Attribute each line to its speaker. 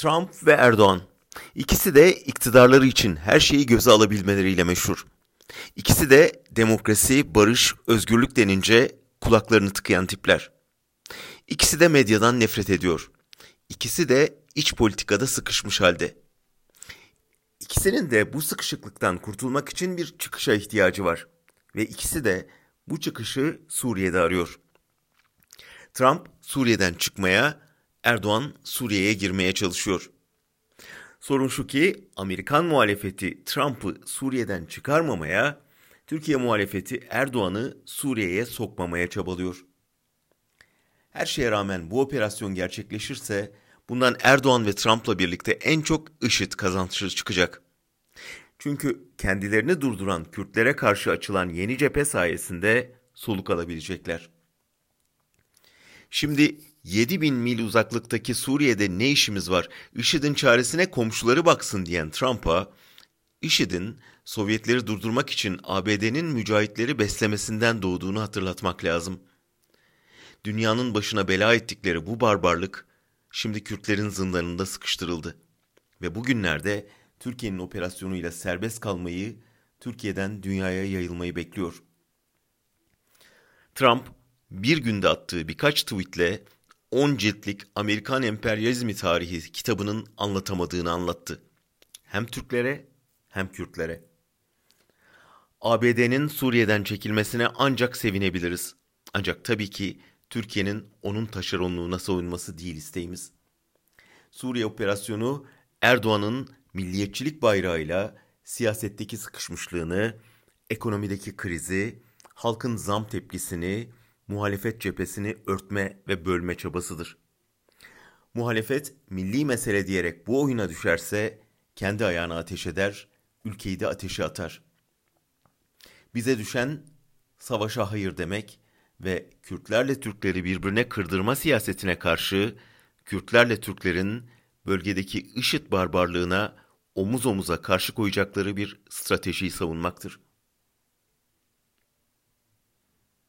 Speaker 1: Trump ve Erdoğan. İkisi de iktidarları için her şeyi göze alabilmeleriyle meşhur. İkisi de demokrasi, barış, özgürlük denince kulaklarını tıkayan tipler. İkisi de medyadan nefret ediyor. İkisi de iç politikada sıkışmış halde. İkisinin de bu sıkışıklıktan kurtulmak için bir çıkışa ihtiyacı var. Ve ikisi de bu çıkışı Suriye'de arıyor. Trump Suriye'den çıkmaya, Erdoğan Suriye'ye girmeye çalışıyor. Sorun şu ki Amerikan muhalefeti Trump'ı Suriye'den çıkarmamaya, Türkiye muhalefeti Erdoğan'ı Suriye'ye sokmamaya çabalıyor. Her şeye rağmen bu operasyon gerçekleşirse bundan Erdoğan ve Trump'la birlikte en çok IŞİD kazançlı çıkacak. Çünkü kendilerini durduran Kürtlere karşı açılan yeni cephe sayesinde soluk alabilecekler. Şimdi 7000 mil uzaklıktaki Suriye'de ne işimiz var? IŞİD'in çaresine komşuları baksın diyen Trump'a, IŞİD'in Sovyetleri durdurmak için ABD'nin mücahitleri beslemesinden doğduğunu hatırlatmak lazım. Dünyanın başına bela ettikleri bu barbarlık şimdi Kürtlerin zindanında sıkıştırıldı. Ve bugünlerde Türkiye'nin operasyonuyla serbest kalmayı, Türkiye'den dünyaya yayılmayı bekliyor. Trump bir günde attığı birkaç tweetle 10 ciltlik Amerikan emperyalizmi tarihi kitabının anlatamadığını anlattı. Hem Türklere hem Kürtlere. ABD'nin Suriye'den çekilmesine ancak sevinebiliriz. Ancak tabii ki Türkiye'nin onun taşeronluğuna soyunması değil isteğimiz. Suriye operasyonu Erdoğan'ın milliyetçilik bayrağıyla siyasetteki sıkışmışlığını, ekonomideki krizi, halkın zam tepkisini, muhalefet cephesini örtme ve bölme çabasıdır. Muhalefet milli mesele diyerek bu oyuna düşerse kendi ayağına ateş eder, ülkeyi de ateşe atar. Bize düşen savaşa hayır demek ve Kürtlerle Türkleri birbirine kırdırma siyasetine karşı Kürtlerle Türklerin bölgedeki IŞİD barbarlığına omuz omuza karşı koyacakları bir stratejiyi savunmaktır.